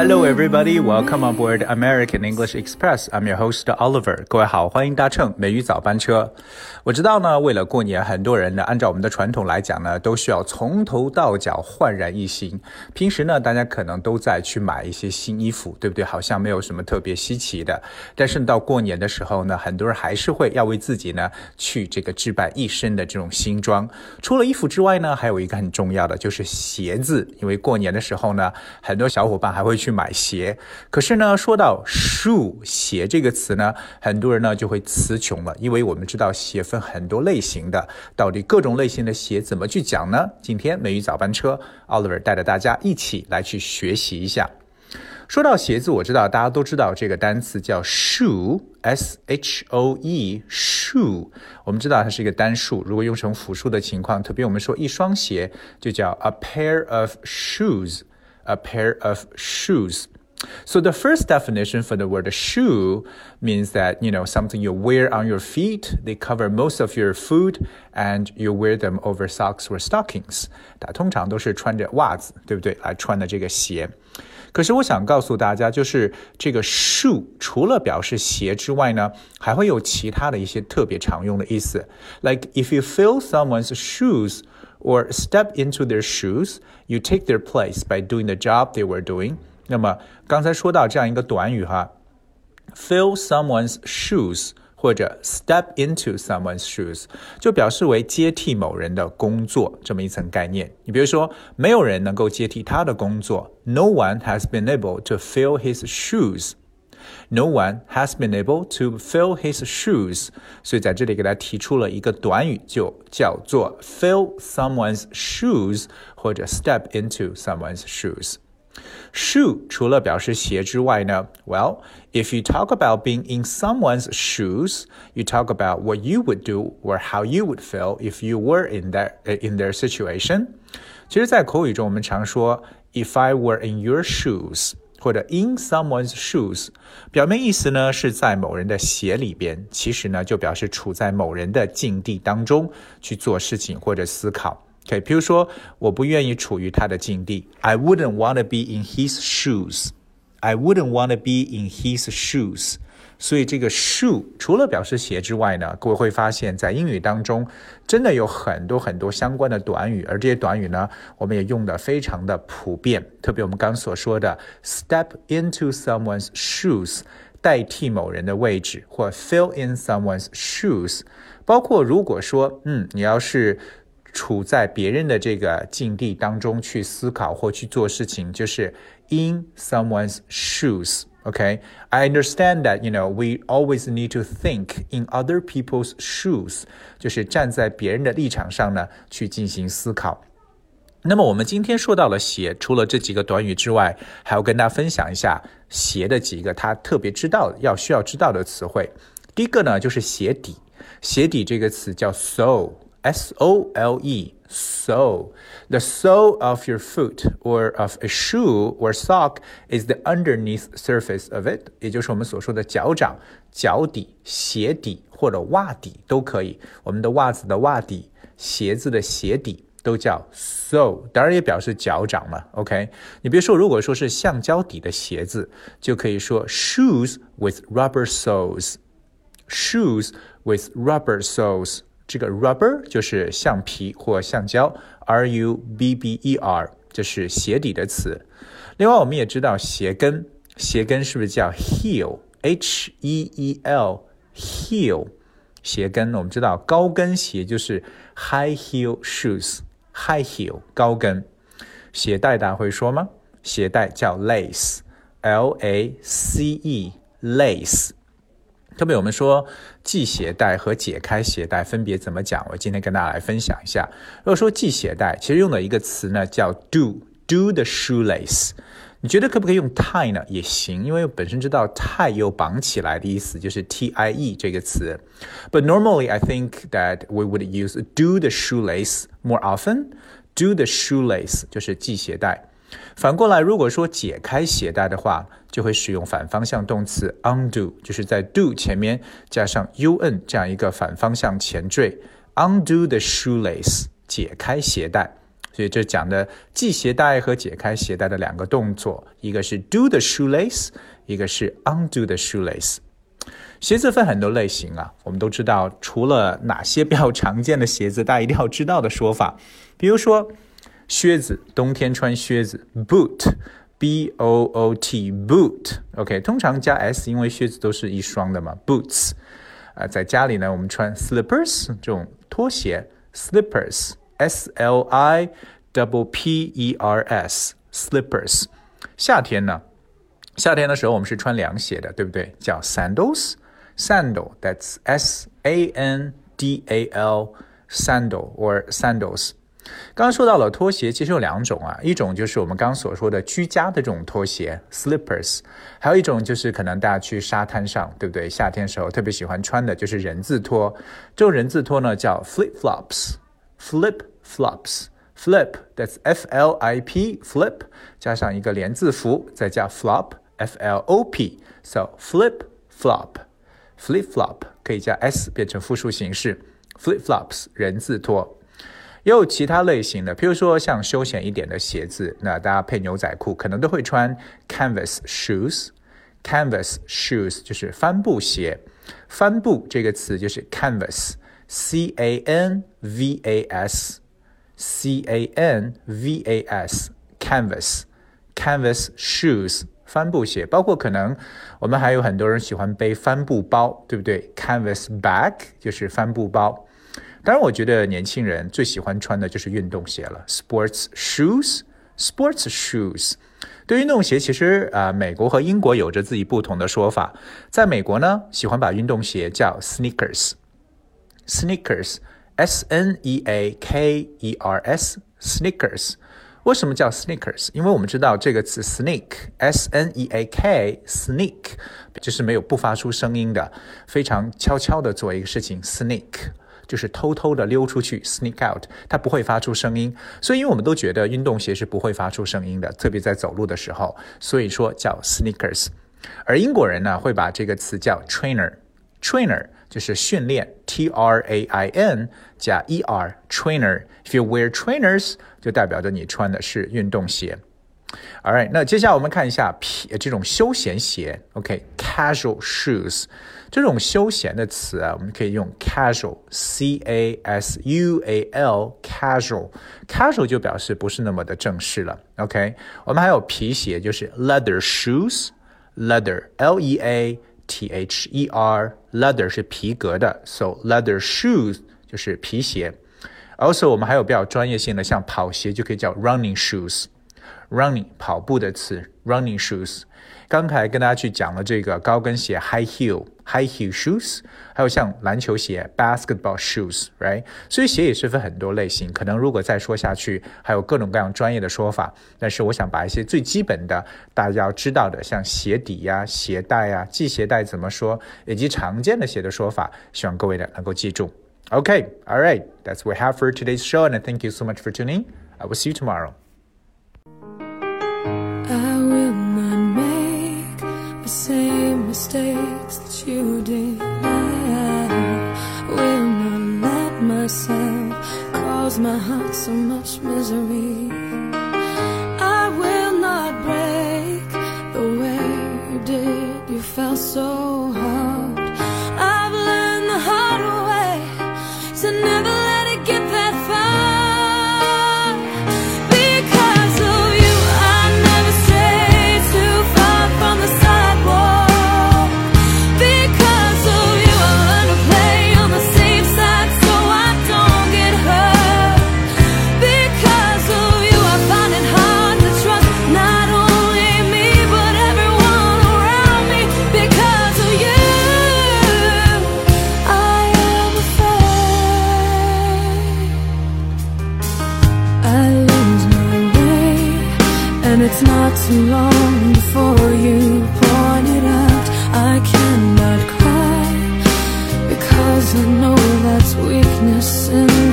Hello, everybody. Welcome on board American English Express. I'm your host Oliver. 各位好，欢迎搭乘美语早班车。我知道呢，为了过年，很多人呢，按照我们的传统来讲呢，都需要从头到脚焕然一新。平时呢，大家可能都在去买一些新衣服，对不对？好像没有什么特别稀奇的。但是到过年的时候呢，很多人还是会要为自己呢去这个置办一身的这种新装。除了衣服之外呢，还有一个很重要的就是鞋子，因为过年的时候呢，很多小伙伴还会去。去买鞋，可是呢，说到 shoe 鞋这个词呢，很多人呢就会词穷了，因为我们知道鞋分很多类型的，到底各种类型的鞋怎么去讲呢？今天美语早班车，Oliver 带着大家一起来去学习一下。说到鞋子，我知道大家都知道这个单词叫 shoe，s h o e，shoe。我们知道它是一个单数，如果用成复数的情况，特别我们说一双鞋，就叫 a pair of shoes。a pair of shoes. So the first definition for the word shoe means that you know something you wear on your feet. They cover most of your food, and you wear them over socks or stockings. 它通常都是穿着袜子，对不对？来穿的这个鞋。可是我想告诉大家，就是这个 shoe 除了表示鞋之外呢，还会有其他的一些特别常用的意思。Like if you fill someone's shoes or step into their shoes, you take their place by doing the job they were doing。那么刚才说到这样一个短语哈，fill someone's shoes 或者 step into someone's shoes，就表示为接替某人的工作这么一层概念。你比如说，没有人能够接替他的工作，No one has been able to fill his shoes。 no one has been able to fill his shoes，所以在这里给他提出了一个短语，就叫做 fill someone's shoes 或者 step into someone's shoes。Shoe 除了表示鞋之外呢，Well, if you talk about being in someone's shoes, you talk about what you would do or how you would feel if you were in that in their situation。其实，在口语中，我们常说 "If I were in your shoes"。 或者 in someone's shoes，表面意思呢是在某人的鞋里边，其实呢就表示处在某人的境地当中去做事情或者思考。OK，比如说我不愿意处于他的境地，I wouldn't wanna be in his shoes。I wouldn't wanna be in his shoes。所以这个 shoe 除了表示鞋之外呢，各位会发现在英语当中真的有很多很多相关的短语，而这些短语呢，我们也用的非常的普遍。特别我们刚所说的 step into someone's shoes，代替某人的位置，或 fill in someone's shoes，包括如果说，嗯，你要是处在别人的这个境地当中去思考或去做事情，就是 in someone's shoes。Okay, I understand that you know we always need to think in other people's shoes，就是站在别人的立场上呢去进行思考。那么我们今天说到了鞋，除了这几个短语之外，还要跟大家分享一下鞋的几个他特别知道要需要知道的词汇。第一个呢就是鞋底，鞋底这个词叫 sole，s o l e。sole. The sole of your foot or of a shoe or sock is the underneath surface of it，也就是我们所说的脚掌、脚底、鞋底或者袜底都可以。我们的袜子的袜底、鞋子的鞋底都叫 sole，当然也表示脚掌嘛。OK，你别说，如果说是橡胶底的鞋子，就可以说 shoes with rubber soles。Shoes with rubber soles。 这个 rubber 就是橡皮或橡胶，r u b b e r 这是鞋底的词。另外，我们也知道鞋跟，鞋跟是不是叫 heel？h e e l heel 鞋跟。我们知道高跟鞋就是 high heel shoes，high heel 高跟。鞋带大家会说吗？鞋带叫 lace，l a c e lace。特别我们说系鞋带和解开鞋带分别怎么讲？我今天跟大家来分享一下。如果说系鞋带，其实用的一个词呢叫 do do the shoelace。你觉得可不可以用 tie 呢？也行，因为本身知道 tie 有绑起来的意思，就是 t i e 这个词。But normally I think that we would use do the shoelace more often. Do the shoelace 就是系鞋带。反过来，如果说解开鞋带的话，就会使用反方向动词 undo，就是在 do 前面加上 un 这样一个反方向前缀，undo the shoelace，解开鞋带。所以这讲的系鞋带和解开鞋带的两个动作，一个是 do the shoelace，一个是 undo the shoelace。鞋子分很多类型啊，我们都知道，除了哪些比较常见的鞋子，大家一定要知道的说法，比如说靴子，冬天穿靴子，boot，b o o t，boot，OK，通常加 s，因为靴子都是一双的嘛，boots。啊，在家里呢，我们穿 slippers 这种拖鞋，slippers，s l i double p e r s，slippers。夏天呢，夏天的时候我们是穿凉鞋的，对不对？叫 sandals。Sandal, that's S A N D A L, sandal or sandals. 刚刚说到了拖鞋，其实有两种啊，一种就是我们刚刚所说的居家的这种拖鞋，slippers，还有一种就是可能大家去沙滩上，对不对？夏天时候特别喜欢穿的就是人字拖，这种人字拖呢叫 flip flops，flip flops，flip that's F L I P flip 加上一个连字符，再加 flop F L O P，so flip flop。Flip flop 可以加 s 变成复数形式，flip flops 人字拖。也有其他类型的，比如说像休闲一点的鞋子，那大家配牛仔裤可能都会穿 canvas shoes。canvas shoes 就是帆布鞋。帆布这个词就是 canvas，c a n v a s，c a n v a s，canvas，canvas shoes。帆布鞋，包括可能我们还有很多人喜欢背帆布包，对不对？Canvas bag 就是帆布包。当然，我觉得年轻人最喜欢穿的就是运动鞋了，sports shoes，sports shoes。对运动鞋，其实啊，美国和英国有着自己不同的说法。在美国呢，喜欢把运动鞋叫 sneakers，sneakers，s n e a k e r s，sneakers。为什么叫 sneakers？因为我们知道这个词 sneak，s n e a k，sneak 就是没有不发出声音的，非常悄悄的做一个事情。sneak 就是偷偷的溜出去，sneak out，它不会发出声音。所以，因为我们都觉得运动鞋是不会发出声音的，特别在走路的时候，所以说叫 sneakers。而英国人呢，会把这个词叫 trainer，trainer 就是训练，t r a i n 加 e r，trainer。If you wear trainers，就代表着你穿的是运动鞋。All right，那接下来我们看一下皮这种休闲鞋，OK。OK，casual shoes 这种休闲的词啊，我们可以用 casual，c a s u a l，casual，casual 就表示不是那么的正式了。OK，我们还有皮鞋，就是 leather shoes，leather，l e a t h e r，leather 是皮革的，so leather shoes 就是皮鞋。Also，我们还有比较专业性的，像跑鞋就可以叫 running shoes，running 跑步的词 running shoes。 刚才跟大家去讲了这个高跟鞋 high heel high heel shoes，还有像篮球鞋 basketball shoes，right？所以鞋也是分很多类型，可能如果再说下去，还有各种各样专业的说法。但是我想把一些最基本的大家要知道的，像鞋底呀、鞋带呀、系鞋带怎么说，以及常见的鞋的说法，希望各位呢能够记住。OK，All right. That's what we have for today's show, and thank you so much for tuning. I will see you tomorrow. The same mistakes that you did. I will not let myself cause my heart so much misery. I will not break the way you did. You felt so hard. I know that's weakness in